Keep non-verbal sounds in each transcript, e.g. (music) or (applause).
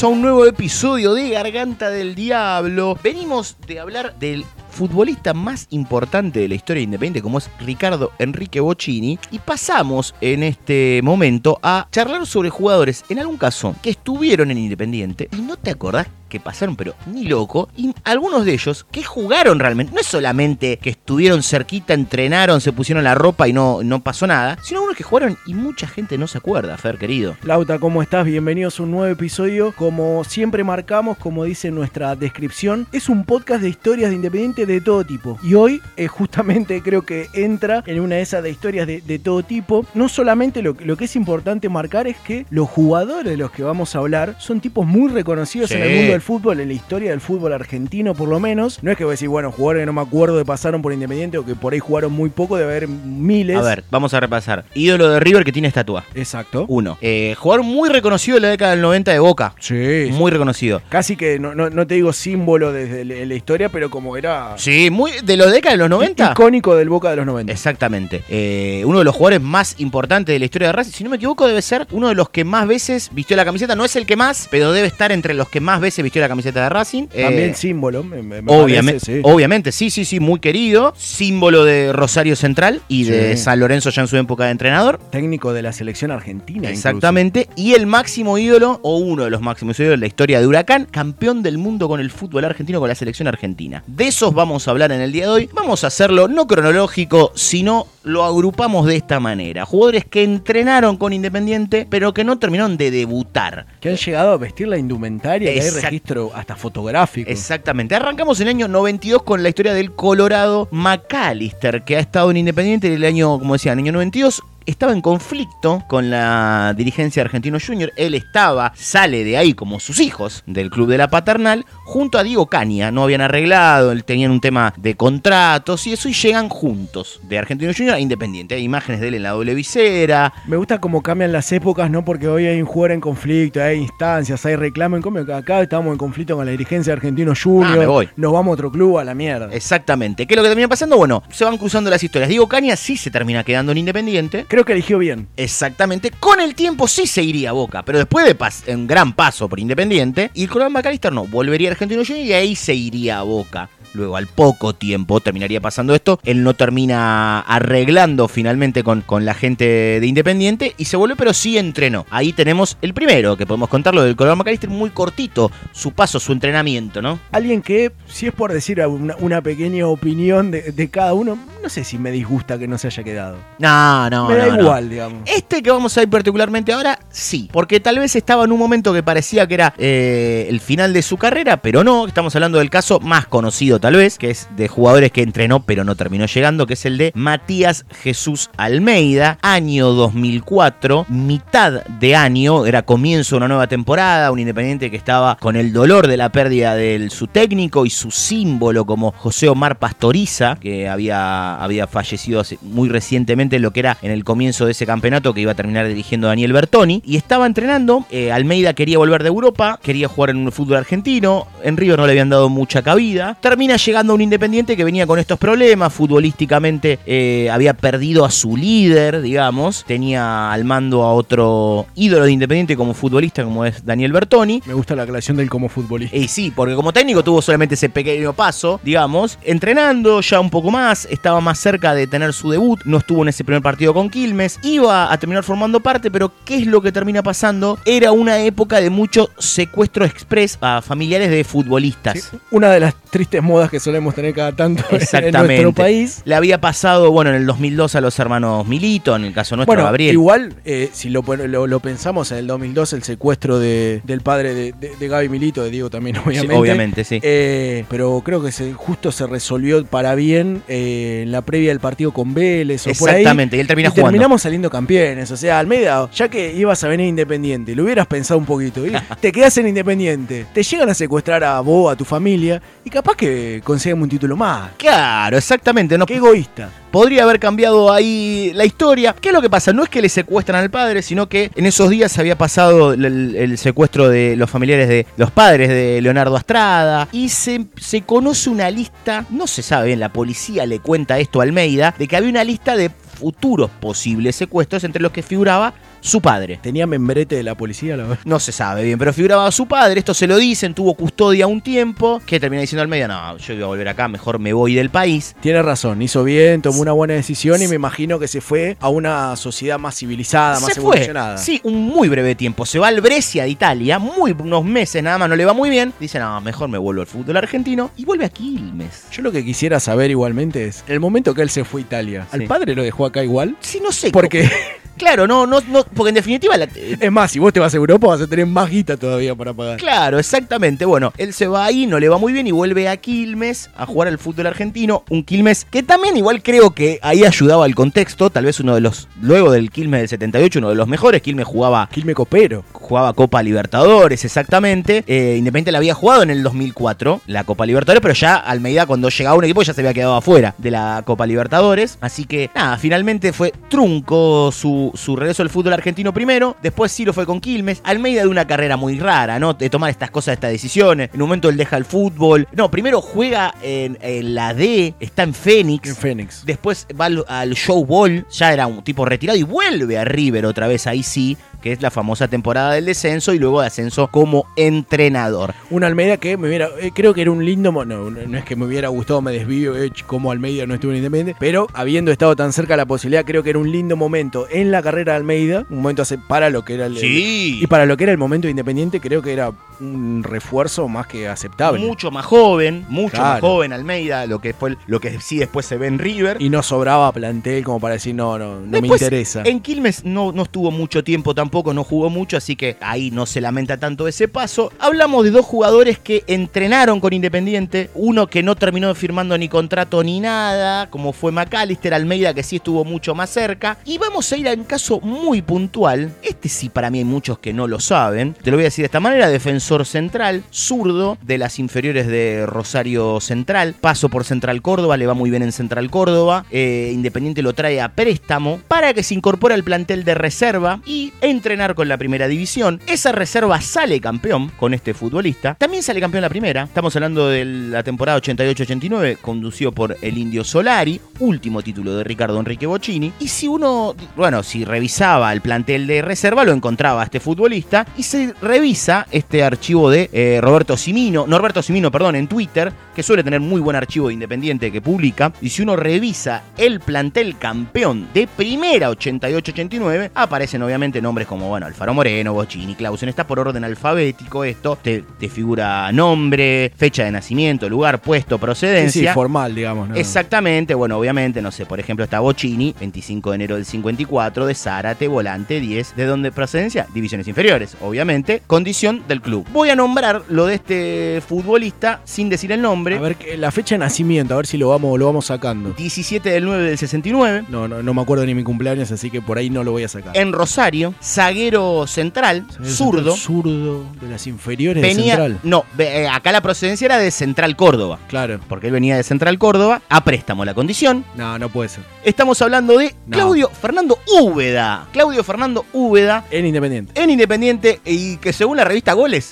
A un nuevo episodio de Garganta del Diablo. Venimos de hablar del futbolista más importante de la historia independiente como es Ricardo Enrique Bocini y pasamos en este momento a charlar sobre jugadores en algún caso que estuvieron en Independiente y no te acordás que pasaron, pero ni loco. Y algunos de ellos que jugaron realmente. No es solamente que estuvieron cerquita, entrenaron, se pusieron la ropa y no, no pasó nada, sino algunos que jugaron y mucha gente no se acuerda, Fer, querido. Lauta, ¿cómo estás? Bienvenidos a un nuevo episodio. Como siempre marcamos, como dice nuestra descripción, es un podcast de historias de Independiente de todo tipo. Y hoy eh, justamente creo que entra en una de esas de historias de, de todo tipo. No solamente lo, lo, que es importante marcar es que los jugadores de los que vamos a hablar son tipos muy reconocidos Sí. en el mundo del fútbol, en la historia del fútbol argentino por lo menos. No es que voy a decir, bueno, jugadores que no me acuerdo de pasaron por Independiente o que por ahí jugaron muy poco, debe haber miles. A ver, vamos a repasar. Ídolo de River que tiene estatua. Exacto. Uno. Eh, jugador muy reconocido de la década del 90 de Boca. Sí. Muy reconocido. Casi que no, no, no te digo símbolo desde la la historia, pero como era Sí, muy de la década de los 90. icónico del Boca de los 90. Exactamente. Eh, uno de los jugadores más importantes de la historia de Racing. Si no me equivoco, debe ser uno de los que más veces vistió la camiseta. No es el que más, pero debe estar entre los que más veces vistió la camiseta de Racing. Eh, También símbolo, me, me- me Obviamente, parece, sí. obviamente, sí, sí, sí, muy querido. Símbolo de Rosario Central y de. San Lorenzo ya en su época de entrenador. Técnico de la selección argentina. incluso. Exactamente. Y el máximo ídolo, o uno de los máximos ídolos de la historia de Huracán, campeón del mundo con el fútbol argentino, con la selección argentina. De esos vamos a hablar en el día de hoy. Vamos a hacerlo no cronológico, sino lo agrupamos de esta manera. Jugadores que entrenaron con Independiente, pero que no terminaron de debutar. Que han llegado a vestir la indumentaria, que hay registro hasta fotográfico. Exactamente. Arrancamos en el año 92 con la historia del Colorado McAllister, que ha estado en Independiente en el año, como decía, en el año 92. Estaba en conflicto con la dirigencia de Argentino Junior. Él estaba, sale de ahí como sus hijos del club de la paternal, junto a Diego Caña. No habían arreglado, tenían un tema de contratos y eso, y llegan juntos de Argentino Junior a Independiente. Hay imágenes de él en la doble visera. Me gusta cómo cambian las épocas, ¿no? Porque hoy hay un jugador en conflicto, hay instancias, hay reclamo. En cambio, acá estamos en conflicto con la dirigencia de Argentino Junior. Ah, me voy. Nos vamos a otro club a la mierda. Exactamente. ¿Qué es lo que termina pasando? Bueno, se van cruzando las historias. Diego Caña sí se termina quedando en Independiente. Creo que eligió bien. Exactamente. Con el tiempo sí se iría a Boca, pero después de pas- un gran paso por Independiente, y Colorado McAllister no, volvería a Argentino y ahí se iría a Boca. Luego, al poco tiempo, terminaría pasando esto. Él no termina arreglando finalmente con, con la gente de Independiente y se vuelve, pero sí entrenó. Ahí tenemos el primero, que podemos contarlo del Colorado McAllister, muy cortito. Su paso, su entrenamiento, ¿no? Alguien que, si es por decir una, una pequeña opinión de, de cada uno, no sé si me disgusta que no se haya quedado. No, no, me da no, no. igual, digamos. Este que vamos a ir particularmente ahora, sí. Porque tal vez estaba en un momento que parecía que era eh, el final de su carrera, pero no. Estamos hablando del caso más conocido tal vez, que es de jugadores que entrenó pero no terminó llegando, que es el de Matías Jesús Almeida, año 2004, mitad de año, era comienzo de una nueva temporada, un independiente que estaba con el dolor de la pérdida de su técnico y su símbolo como José Omar Pastoriza, que había, había fallecido muy recientemente en lo que era en el comienzo de ese campeonato que iba a terminar dirigiendo Daniel Bertoni, y estaba entrenando, eh, Almeida quería volver de Europa, quería jugar en un fútbol argentino, en River no le habían dado mucha cabida, termina llegando a un Independiente que venía con estos problemas, futbolísticamente eh, había perdido a su líder, digamos, tenía al mando a otro ídolo de Independiente como futbolista como es Daniel Bertoni, Me gusta la aclaración del como futbolista. y sí, porque como técnico tuvo solamente ese pequeño paso, digamos, entrenando ya un poco más, estaba más cerca de tener su debut, no estuvo en ese primer partido con Quilmes, iba a terminar formando parte, pero ¿qué es lo que termina pasando? Era una época de mucho secuestro express a familiares de futbolistas. Sí, una de las tristes modas que solemos tener cada tanto en nuestro país. Le había pasado, bueno, en el 2002 a los hermanos Milito, en el caso nuestro, Bueno, Gabriel. igual, eh, si lo, pon- lo, lo pensamos en el 2002, el secuestro de- del padre de, de, de Gaby Milito, de Diego también, (laughs) Sí, obviamente. obviamente, sí. Eh, pero creo que se, justo se resolvió para bien eh, en la previa del partido con Vélez o por ahí. Exactamente, y él termina y jugando. terminamos saliendo campeones. O sea, Almeida, ya que ibas a venir Independiente, lo hubieras pensado un poquito. y (laughs) te quedas en Independiente, te llegan a secuestrar a vos, a tu familia, y capaz que consigamos un título más. Claro, exactamente. No, Qué egoísta. podría haber cambiado ahí la historia. ¿Qué es lo que pasa? No es que le secuestran al padre, sino que en esos días había pasado el secuestro de los familiares de los padres de Leonardo Astrada y se, se conoce una lista, no se sabe bien, la policía le cuenta esto a Almeida, de que había una lista de futuros posibles secuestros entre los que figuraba su padre. ¿Tenía membrete de la policía, la verdad? No se sabe bien, pero figuraba su padre, esto se lo dicen, tuvo custodia un tiempo, que termina diciendo al medio, no, yo iba a volver acá, mejor me voy del país. Tiene razón, hizo bien, tomó una buena decisión y me imagino que se fue a una sociedad más civilizada, más se fue, evolucionada. sí, un muy breve tiempo, se va al Brescia de Italia, muy unos meses nada más, no le va muy bien, dice, no, mejor me vuelvo al fútbol argentino y vuelve a Quilmes. Yo lo que quisiera saber igualmente es, en el momento que él se fue a Italia, ¿al Sí. padre lo dejó acá igual? Sí, no sé. Porque, Claro, no, no, no, porque en definitiva la- es más, si vos te vas a Europa vas a tener más guita todavía para pagar. Claro, exactamente. Bueno, él se va ahí, no le va muy bien y vuelve a Quilmes a jugar al fútbol argentino. Un Quilmes que también igual creo que ahí ayudaba al contexto. Tal vez uno de los, luego del Quilmes del 78, uno de los mejores. Quilmes jugaba, Quilme Copero. jugaba Copa Libertadores, exactamente. Eh, Independiente la había jugado en el 2004, la Copa Libertadores, pero ya Almeida cuando llegaba un equipo ya se había quedado afuera de la Copa Libertadores. Así que nada, finalmente fue trunco su, su regreso al fútbol argentino primero. Después sí lo fue con Quilmes. Almeida de una carrera muy rara, ¿no? De tomar estas cosas, estas decisiones. En un momento él deja el fútbol. No, primero juega en, en la D, está en Fénix. En Fénix. Después va al, al show ball, ya era un tipo retirado y vuelve a River otra vez, ahí sí, que es la famosa temporada del descenso y luego de ascenso como entrenador. Un Almeida que me hubiera, eh, creo que era un lindo, no, no es que me hubiera gustado, me desvío, eh, como Almeida no estuvo en Independiente, pero habiendo estado tan cerca de la posibilidad, creo que era un lindo momento en la carrera de Almeida, un momento hace para lo que era el, y para lo que era el momento de Independiente, creo que era un refuerzo más que aceptable. mucho más joven, mucho más joven Almeida, lo que fue lo que sí después se ve en River. Y no sobraba plantel como para decir, no, no, no me Después, interesa. En Quilmes no, no estuvo mucho tiempo tampoco, no jugó mucho, así que ahí no se lamenta tanto ese paso. Hablamos de dos jugadores que entrenaron con Independiente, uno que no terminó firmando ni contrato ni nada, como fue McAllister, Almeida que sí estuvo mucho más cerca. Y vamos a ir a un caso muy puntual, este sí para mí hay muchos que no lo saben, te lo voy a decir de esta manera, defensor central, zurdo de las inferiores de Rosario Central, paso por Central Córdoba, le va muy bien en Central Córdoba, eh, Independiente lo trae a préstamo para que se incorpore al plantel de reserva y entrenar con la primera división. Esa reserva sale campeón con este futbolista, también sale campeón la primera, estamos hablando de la temporada 88-89, conducido por el Indio Solari, último título de Ricardo Enrique Bocini, y si uno, bueno, si revisaba el plantel de reserva, lo encontraba a este futbolista, y se revisa este archivo de eh, Roberto Simino, Norberto Simino, perdón, en Twitter, que suele tener muy buen archivo de Independiente que publica, y si uno revisa el plantel campeón de primera 88-89, aparecen obviamente nombres como, bueno, Alfaro Moreno, Bocini, Clausen, está por orden alfabético esto, te, te figura nombre, fecha de nacimiento, lugar, puesto, Sí, procedencia. sí, formal, digamos. ¿no? Exactamente, bueno, obviamente, no sé, por ejemplo está Bocini, 25 de enero del 54, de Zárate, volante 10, ¿de dónde procedencia? Divisiones inferiores, obviamente, condición del club. Voy a nombrar lo de este futbolista sin decir el nombre, A ver, la fecha de nacimiento, a ver si lo vamos, lo vamos sacando. 17 del 9 del 69, No, no, no me acuerdo ni mi cumpleaños, así que por ahí no lo voy a sacar. en Rosario, zaguero central, zurdo, Zurdo de las inferiores de venía, Central. no, eh, acá la procedencia era de Central Córdoba. Claro. Porque él venía de Central Córdoba, a préstamo la condición, No, no puede ser. Estamos hablando de No. Claudio Fernando Úbeda. Claudio Fernando Úbeda En Independiente. en Independiente y que según la revista Goles,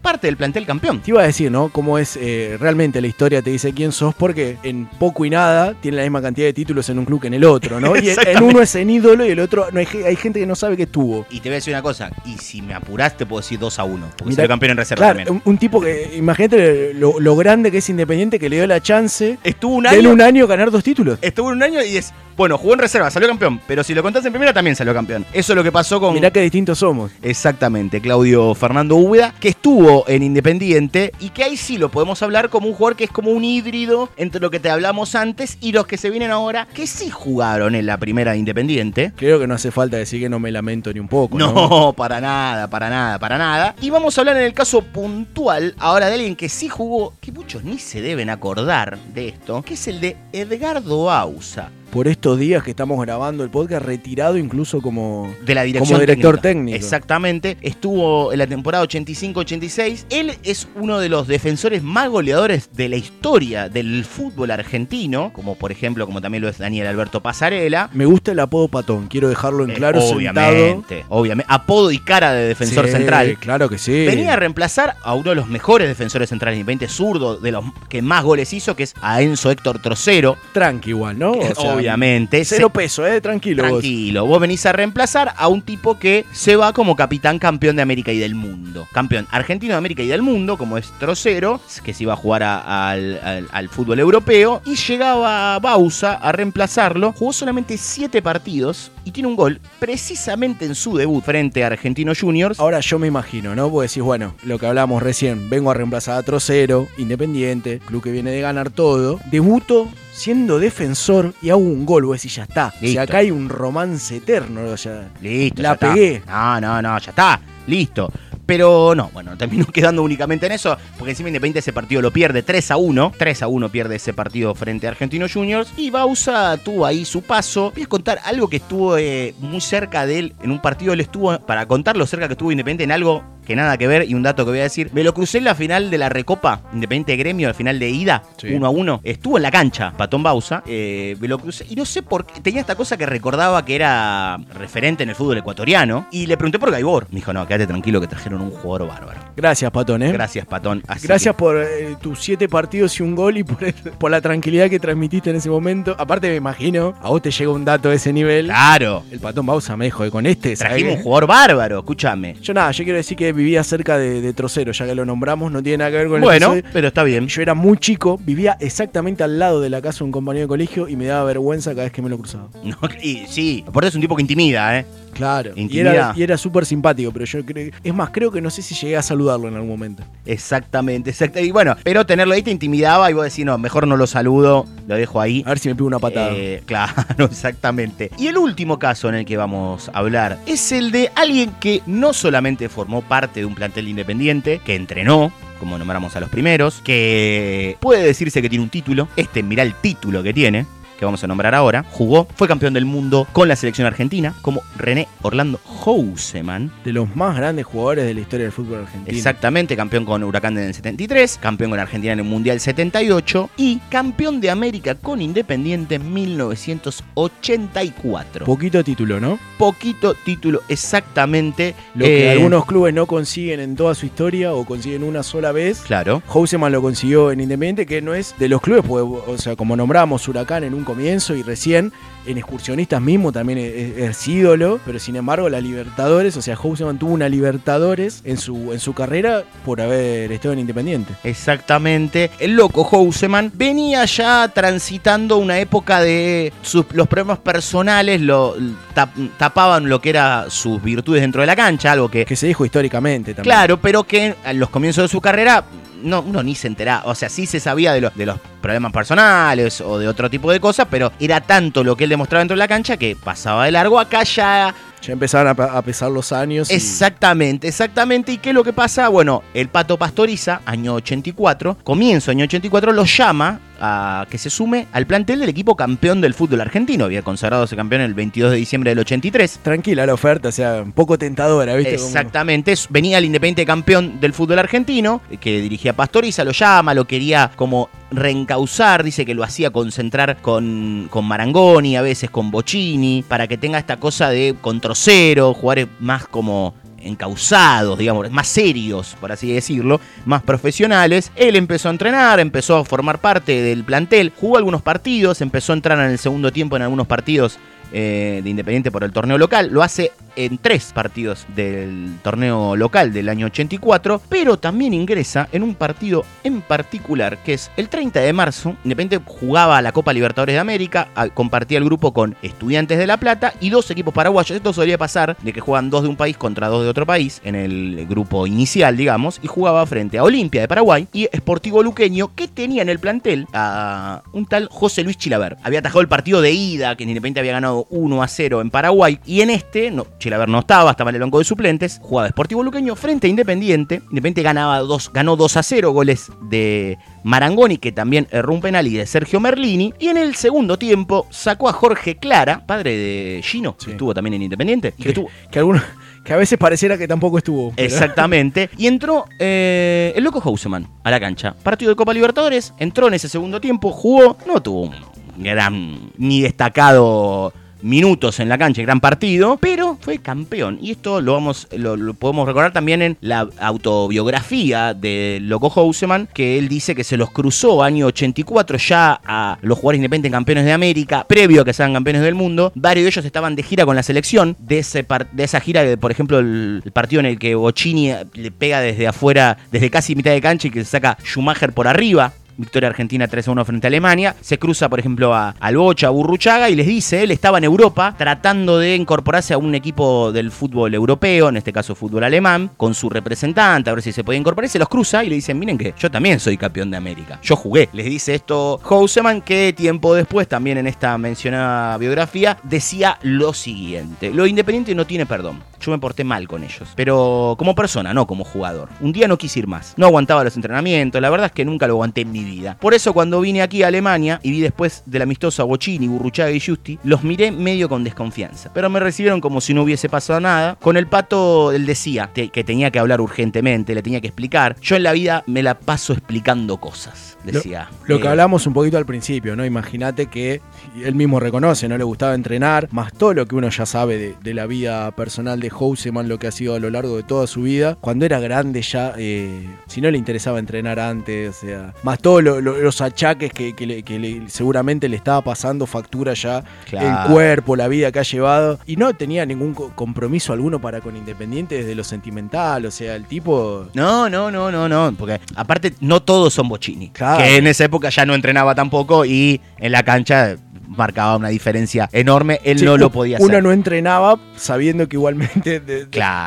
parte del plantel campeón. Te iba a decir, ¿no? Cómo es eh, realmente la historia, te dice quién sos, porque en poco y nada tiene la misma cantidad de títulos en un club que en el otro, ¿no? Y en- uno es en ídolo y el otro, no hay, hay gente que no sabe que estuvo. Y te voy a decir una cosa, y si me apurás te puedo decir 2 a 1, porque salió campeón en reserva Claro, también. un, un tipo que, imagínate lo, lo grande que es Independiente, que le dio la chance Estuvo un de en año, un año ganar dos títulos. estuvo en un año y es, bueno, jugó en reserva, salió campeón, pero si lo contás en primera también salió campeón. Eso es lo que pasó con Mirá qué distintos somos. Exactamente, Claudio Fernando Úbeda, que estuvo en Independiente y que ahí sí lo podemos hablar como un jugador que es como un híbrido entre lo que te hablamos antes y los que se vienen ahora, que sí jugaron en la primera de Independiente. Creo que no hace falta decir que no me lamento ni un poco. No, No, para nada, para nada, para nada. Y vamos a hablar en el caso puntual ahora de alguien que sí jugó, que muchos ni se deben acordar de esto, que es el de Edgardo Ausa. Por estos días que estamos grabando el podcast, retirado incluso como. de la dirección Como director técnica. técnico. Exactamente. Estuvo en la temporada 85-86. Él es uno de los defensores más goleadores de la historia del fútbol argentino, como por ejemplo, como también lo es Daniel Alberto Pasarela. Me gusta el apodo patón, quiero dejarlo en Eh, claro, sentado. obviamente, obviamente. Apodo y cara de defensor Sí, central. Claro que sí. Venía a reemplazar a uno de los mejores defensores centrales independientes, zurdo, de los que más goles hizo, que es a Enzo Héctor Trocero. tranqui igual, ¿no? O sea, Obviamente. Cero Se- peso, eh, tranquilo. Tranquilo, vos venís a reemplazar a un tipo que se va como capitán campeón de América y del mundo. Campeón argentino de América y del mundo, como es Trocero, que se iba a jugar a- al, al- al fútbol europeo. Y llegaba Bausa a reemplazarlo. Jugó solamente 7 partidos y tiene un gol precisamente en su debut frente a Argentino Juniors. Ahora yo me imagino, ¿no? Vos decís, bueno, lo que hablábamos recién, vengo a reemplazar a Trocero, Independiente, club que viene de ganar todo. Debuto siendo defensor y hago un gol, vos decís, ya está. Listo. acá hay un romance eterno, o sea, Listo. La ya está. pegué. No, no, no, ya está. Listo. Pero no, bueno, (laughs) terminó quedando únicamente en eso, porque encima Independiente ese partido lo pierde 3 a 1. 3 a 1 pierde ese partido frente a Argentino Juniors. Y Bausa tuvo ahí su paso. Voy a contar algo que estuvo eh, muy cerca de él en un partido. Él estuvo, para contar lo cerca que estuvo Independiente en algo que nada que ver y un dato que voy a decir. Me lo crucé en la final de la Recopa, Independiente Gremio, la final de ida, Sí. 1 a 1. Estuvo en la cancha, Patón Bausa. eh, me lo crucé y no sé por qué. Tenía esta cosa que recordaba que era referente en el fútbol ecuatoriano. Y le pregunté por Gaibor. Me dijo, no, quédate tranquilo que trajeron un jugador bárbaro. gracias, Patón, ¿eh? Gracias, Patón. Así Gracias por eh, tus siete partidos y un gol y por, el- por la tranquilidad que transmitiste en ese momento. Aparte, me imagino, a vos te llega un dato de ese nivel. Claro. El patón Bausa me dijo con este, ¿sabés Trajimos un jugador bárbaro, escúchame. Yo nada, yo quiero decir que vivía cerca de, de Trocero, ya que lo nombramos, no tiene nada que ver con el Bueno, episodio. pero está bien. Yo era muy chico, vivía exactamente al lado de la casa de un compañero de colegio y me daba vergüenza cada vez que me lo cruzaba. (laughs) No, y sí, aparte es un tipo que intimida, ¿eh? Claro. Y era, y era súper simpático, pero yo creo. Es más, creo que no sé si llegué a saludarlo en algún momento. Exactamente, exactamente. Y bueno, pero tenerlo ahí te intimidaba y vos decís, no, mejor no lo saludo, lo dejo ahí. A ver si me pego una patada. Eh, claro, (laughs) exactamente. Y el último caso en el que vamos a hablar es el de alguien que no solamente formó parte de un plantel independiente, que entrenó, como nombramos a los primeros, que puede decirse que tiene un título. Este, mirá el título que tiene. Que vamos a nombrar ahora, jugó, fue campeón del mundo con la selección argentina, como René Orlando Houseman, de los más grandes jugadores de la historia del fútbol argentino. Exactamente, campeón con Huracán en el 73, campeón con Argentina en el Mundial 78 y campeón de América con Independiente en 1984. Poquito título, ¿no? Poquito título, exactamente. Lo que Eh, algunos clubes no consiguen en toda su historia o consiguen una sola vez. Claro. Houseman lo consiguió en Independiente, que no es de los clubes, porque, o sea, como nombramos Huracán en un comienzo y recién, en excursionistas mismo también es, es ídolo, pero sin embargo la Libertadores, o sea, Houseman tuvo una Libertadores en su, en su carrera por haber estado en Independiente. Exactamente. El loco Houseman venía ya transitando una época de sus- los problemas personales, lo tap- tapaban lo que era sus virtudes dentro de la cancha, algo que Que se dijo históricamente también. Claro, pero que en los comienzos de su carrera no, uno ni se enteraba. O sea, sí se sabía de, los de los problemas personales o de otro tipo de cosas, pero era tanto lo que él demostraba dentro de la cancha que pasaba de largo. Acá ya. Ya empezaron a, pesar los años. y- Exactamente, exactamente. ¿Y qué es lo que pasa? Bueno, el Pato Pastoriza, año 84, comienzo año 84, lo llama a que se sume al plantel del equipo campeón del fútbol argentino. Había consagrado ese campeón el 22 de diciembre del 83. Tranquila la oferta, o sea, un poco tentadora, ¿viste? Exactamente, venía el Independiente campeón del fútbol argentino, que dirigía Pastoriza, lo llama, lo quería como reencauzar, dice que lo hacía concentrar con, con Marangoni, a veces con Bocini, para que tenga esta cosa de controcero, jugadores más como encauzados, digamos, más serios, por así decirlo, más profesionales. Él empezó a entrenar, empezó a formar parte del plantel, jugó algunos partidos, empezó a entrar en el segundo tiempo en algunos partidos eh, de Independiente por el torneo local. Lo hace en tres partidos del torneo local del año 84, pero también ingresa en un partido en particular, que es el 30 de marzo. Independiente jugaba la Copa Libertadores de América, compartía el grupo con Estudiantes de La Plata y dos equipos paraguayos. Esto solía pasar de que juegan dos de un país contra dos de otro país en el grupo inicial, digamos, y jugaba frente a Olimpia de Paraguay y Sportivo Luqueño, que tenía en el plantel a un tal José Luis Chilaver. Había atajado el partido de ida, que Independiente había ganado 1 a 0 en Paraguay, y en este, no, Chilaver no estaba, estaba en el banco de suplentes, jugaba Sportivo Luqueño frente a Independiente. Independiente ganaba dos, ganó 2 a 0, goles de Marangoni, que también erró un penal, y de Sergio Merlini. Y en el segundo tiempo sacó a Jorge Clara, padre de Gino, Sí. que estuvo también en Independiente. y que que, estuvo- que algunos, que a veces pareciera que tampoco estuvo. Exactamente. Y entró eh, el loco Houseman a la cancha. Partido de Copa Libertadores, entró en ese segundo tiempo, jugó, no tuvo un gran ni destacado minutos en la cancha, gran partido, pero fue campeón. Y esto lo vamos, lo, podemos recordar también en la autobiografía de Loco Houseman, que él dice que se los cruzó año 84 ya a los jugadores independientes campeones de América, previo a que sean campeones del mundo. Varios de ellos estaban de gira con la selección, de, ese de esa gira, por ejemplo, el, partido en el que Bocini le pega desde afuera, desde casi mitad de cancha y que se saca Schumacher por arriba victoria argentina 3-1 frente a Alemania. Se cruza, por ejemplo, a, al Bocha, a Burruchaga y les dice, él estaba en Europa tratando de incorporarse a un equipo del fútbol europeo, en este caso fútbol alemán, con su representante, a ver si se podía incorporar. Y se los cruza y le dicen, miren que yo también soy campeón de América. Yo jugué. Les dice esto Houseman, que tiempo después, también en esta mencionada biografía, decía lo siguiente. Lo independiente no tiene perdón. Yo me porté mal con ellos. Pero como persona, no como jugador. Un día no quise ir más. No aguantaba los entrenamientos. La verdad es que nunca lo aguanté en. Por eso cuando vine aquí a Alemania y vi después del amistoso a Bocini, Burruchaga y Justi, los miré medio con desconfianza. Pero me recibieron como si no hubiese pasado nada. Con el pato él decía que tenía que hablar urgentemente, le tenía que explicar. Yo en la vida me la paso explicando cosas, decía. Lo, que eh, hablamos un poquito al principio, ¿no? Imagínate que él mismo reconoce, no le gustaba entrenar, más todo lo que uno ya sabe de, la vida personal de Houseman, lo que ha sido a lo largo de toda su vida. Cuando era grande ya, eh, si no le interesaba entrenar antes, o sea, más todo los achaques que, seguramente le estaba pasando factura ya el cuerpo, la vida que ha llevado. Y no tenía ningún compromiso alguno para con Independiente desde lo sentimental. O sea, el tipo. No, no, no, no, no. Porque aparte, no todos son Bochini. Que en esa época ya no entrenaba tampoco y en la cancha marcaba una diferencia enorme. Él no lo podía hacer. Uno no entrenaba sabiendo que igualmente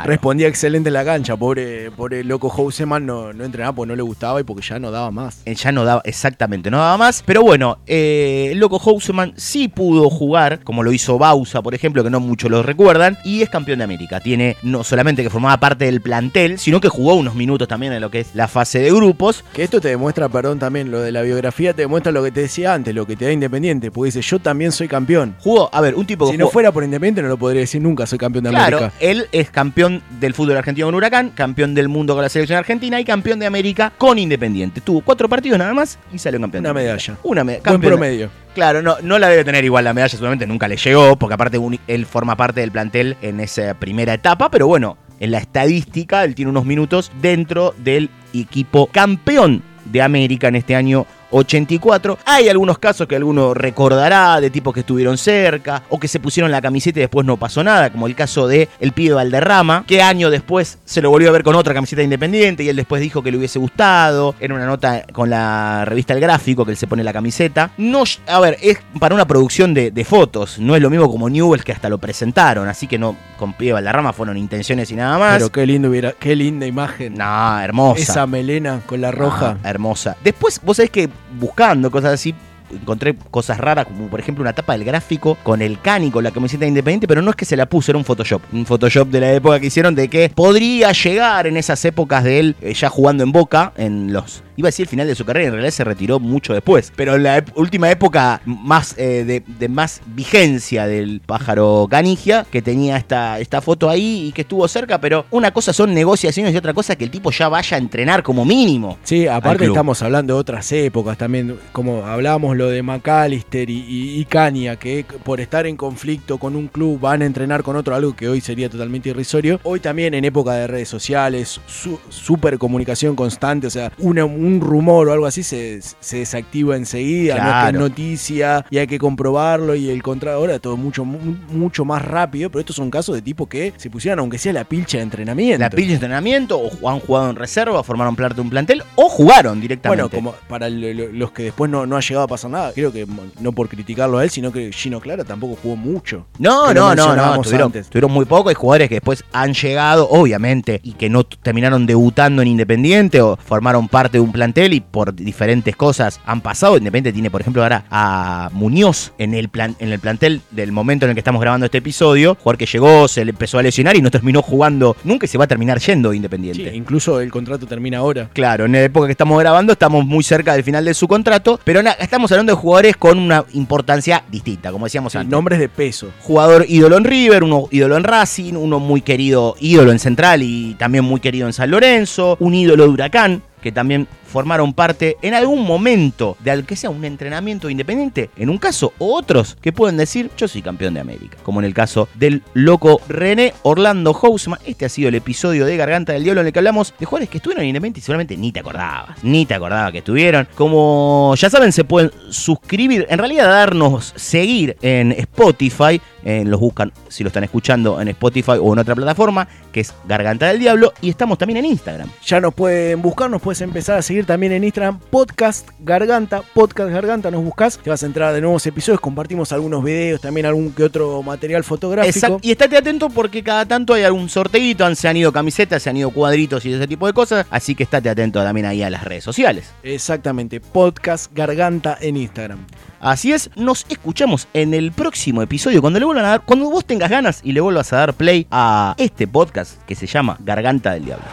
respondía excelente en la cancha. Pobre, pobre loco Houseman no, no entrenaba porque no le gustaba y porque ya no daba más. Él ya no daba, exactamente, no daba más. Pero bueno, eh, el loco Houseman sí pudo jugar, como lo hizo Bausa, por ejemplo, que no muchos lo recuerdan, y es campeón de América. Tiene no solamente que formaba parte del plantel, sino que jugó unos minutos también en lo que es la fase de grupos. Que esto te demuestra, perdón, también lo de la biografía, te demuestra lo que te decía antes, lo que te da independiente. Porque dice, yo también soy campeón. Jugó, a ver, un tipo Si no fuera por Independiente no lo podría decir nunca, soy campeón de claro, América. él es campeón del fútbol argentino con Huracán, campeón del mundo con la selección argentina y campeón de América con Independiente. Tuvo cuatro partidos nada más y salió campeón. Una medalla. Una medalla. Buen promedio. Claro, no, no la debe tener igual la medalla, seguramente nunca le llegó, porque aparte él forma parte del plantel en esa primera etapa, pero bueno, en la estadística él tiene unos minutos dentro del equipo campeón de América en este año 84. Hay algunos casos que alguno recordará de tipos que estuvieron cerca o que se pusieron la camiseta y después no pasó nada, como el caso de el pibe Valderrama, que año después se lo volvió a ver con otra camiseta independiente y él después dijo que le hubiese gustado. Era una nota con la revista El Gráfico que él se pone la camiseta. No, a ver, es para una producción de, fotos, no es lo mismo como Newell's que hasta lo presentaron, así que no con pibe Valderrama fueron intenciones y nada más. Pero qué lindo hubiera, qué linda imagen. No, hermosa. Esa melena con la roja. hermosa. Después, vos sabés que buscando cosas así, encontré cosas raras, como por ejemplo una tapa del gráfico con el Cani, con la camiseta independiente, pero no es que se la puso, era un Photoshop. Un Photoshop de la época que hicieron de que podría llegar en esas épocas de él eh, ya jugando en Boca, en los iba a decir el final de su carrera, en realidad se retiró mucho después. Pero en la última época más eh, de, más vigencia del pájaro canigia, que tenía esta, esta foto ahí y que estuvo cerca, pero una cosa son negociaciones y otra cosa que el tipo ya vaya a entrenar como mínimo. Sí, aparte estamos hablando de otras épocas también, como hablábamos lo de McAllister y, y, Cania, que por estar en conflicto con un club van a entrenar con otro, algo que hoy sería totalmente irrisorio. Hoy también en época de redes sociales, super comunicación constante, o sea, una un rumor o algo así se, desactiva enseguida, no es noticia y hay que comprobarlo y el contrato ahora todo mucho mucho más rápido, pero estos son casos de tipo que se pusieran aunque sea la pilcha de entrenamiento. La pilcha de entrenamiento o han jugado en reserva, formaron parte de un plantel o jugaron directamente. Bueno, como para los que después no, no ha llegado a pasar nada, creo que no por criticarlo a él, sino que Gino Clara tampoco jugó mucho. No, no, no, no, tuvieron, tuvieron, muy poco, hay jugadores que después han llegado, obviamente, y que no terminaron debutando en Independiente o formaron parte de un plantel y por diferentes cosas han pasado. Independiente tiene, por ejemplo, ahora a Muñoz en el, plan, en el plantel del momento en el que estamos grabando este episodio. Jugador que llegó, se le empezó a lesionar y no terminó jugando nunca y se va a terminar yendo Independiente. incluso el contrato termina ahora. Claro, en la época que estamos grabando estamos muy cerca del final de su contrato, pero estamos hablando de jugadores con una importancia distinta, como decíamos antes. Nombres de peso. Jugador ídolo en River, uno ídolo en Racing, uno muy querido ídolo en Central y también muy querido en San Lorenzo, un ídolo de Huracán, que también formaron parte en algún momento de al que sea un entrenamiento independiente, en un caso, o otros que pueden decir yo soy campeón de América, como en el caso del loco René Orlando Hausman. Este ha sido el episodio de Garganta del Diablo en el que hablamos de jugadores que estuvieron en Independiente y seguramente ni te acordabas, ni te acordabas que estuvieron. Como ya saben, se pueden suscribir, en realidad darnos seguir en Spotify los buscan si lo están escuchando en Spotify o en otra plataforma, que es Garganta del Diablo, y estamos también en Instagram. Ya nos pueden buscar, nos puedes empezar a seguir también en Instagram, Podcast Garganta, Podcast Garganta, nos buscas, te vas a entrar de nuevos episodios, compartimos algunos videos, también algún que otro material fotográfico. Exacto. Y estate atento porque cada tanto hay algún sorteito, se han ido camisetas, se han ido cuadritos y ese tipo de cosas, así que estate atento también ahí a las redes sociales. Exactamente, Podcast Garganta en Instagram. Así es, nos escuchamos en el próximo episodio cuando le vuelvan a dar, cuando vos tengas ganas y le vuelvas a dar play a este podcast que se llama Garganta del Diablo.